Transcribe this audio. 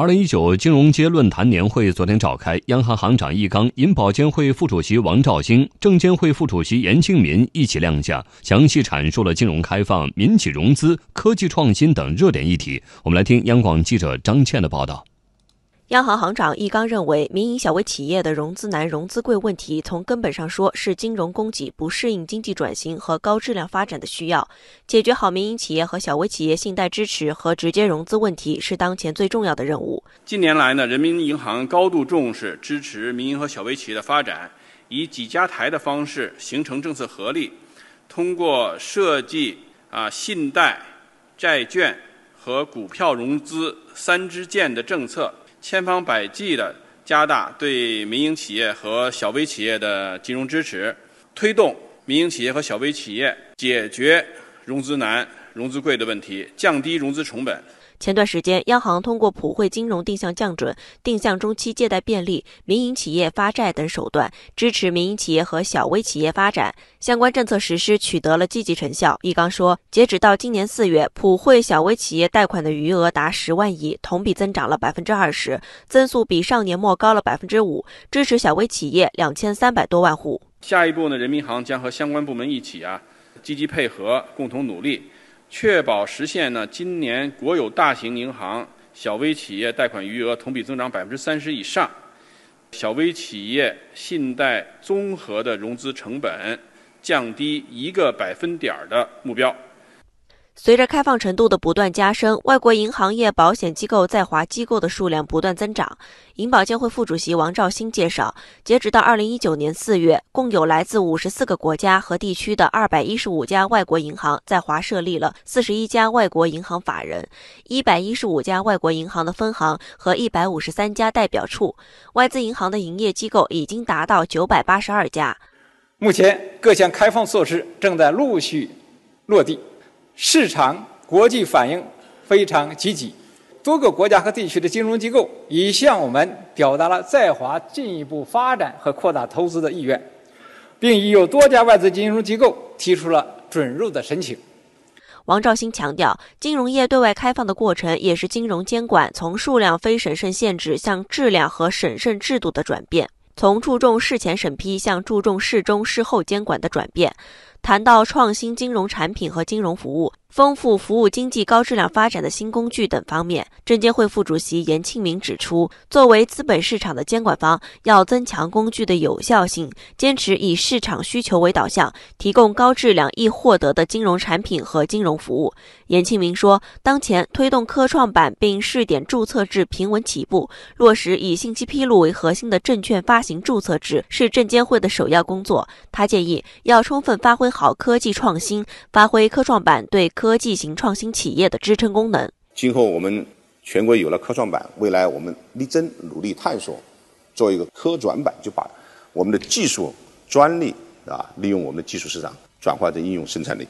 二零一九金融街论坛年会昨天召开，央行行长易纲、银保监会副主席王兆兴、证监会副主席严庆民一起亮相，详细阐述了金融开放、民企融资、科技创新等热点议题。我们来听央广记者张倩的报道。央行行长易纲认为，民营小微企业的融资难、融资贵问题，从根本上说是金融供给不适应经济转型和高质量发展的需要。解决好民营企业和小微企业信贷支持和直接融资问题，是当前最重要的任务。近年来呢，人民银行高度重视支持民营和小微企业的发展，以几家台的方式形成政策合力，通过设计啊信贷、债券和股票融资三支箭的政策。千方百计地加大对民营企业和小微企业的金融支持，推动民营企业和小微企业解决融资难、融资贵的问题，降低融资成本。前段时间，央行通过普惠金融定向降准、定向中期借贷便利、民营企业发债等手段，支持民营企业和小微企业发展。相关政策实施取得了积极成效。易纲说，截止到今年四月，普惠小微企业贷款的余额达十万亿，同比增长了百分之二十，增速比上年末高了百分之五，支持小微企业两千三百多万户。下一步呢，人民银行将和相关部门一起啊，积极配合，共同努力。确保实现呢，今年国有大型银行小微企业贷款余额同比增长百分之三十以上，小微企业信贷综合的融资成本降低一个百分点的目标。随着开放程度的不断加深，外国银行业保险机构在华机构的数量不断增长。银保监会副主席王兆兴介绍，截止到二零一九年四月，共有来自五十四个国家和地区的二百一十五家外国银行在华设立了四十一家外国银行法人，一百一十五家外国银行的分行和一百五十三家代表处。外资银行的营业机构已经达到九百八十二家。目前，各项开放措施正在陆续落地。市场国际反应非常积极，多个国家和地区的金融机构已向我们表达了在华进一步发展和扩大投资的意愿，并已有多家外资金融机构提出了准入的申请。王兆新强调，金融业对外开放的过程也是金融监管从数量非审慎限制向质量和审慎制度的转变，从注重事前审批向注重事中事后监管的转变。谈到创新金融产品和金融服务。丰富服务经济高质量发展的新工具等方面，证监会副主席严庆明指出，作为资本市场的监管方，要增强工具的有效性，坚持以市场需求为导向，提供高质量易获得的金融产品和金融服务。严庆明说，当前推动科创板并试点注册制平稳起步，落实以信息披露为核心的证券发行注册制是证监会的首要工作。他建议要充分发挥好科技创新，发挥科创板对。科技型创新企业的支撑功能。今后我们全国有了科创板，未来我们力争努力探索，做一个科转板，就把我们的技术专利啊，利用我们的技术市场转化成应用生产力。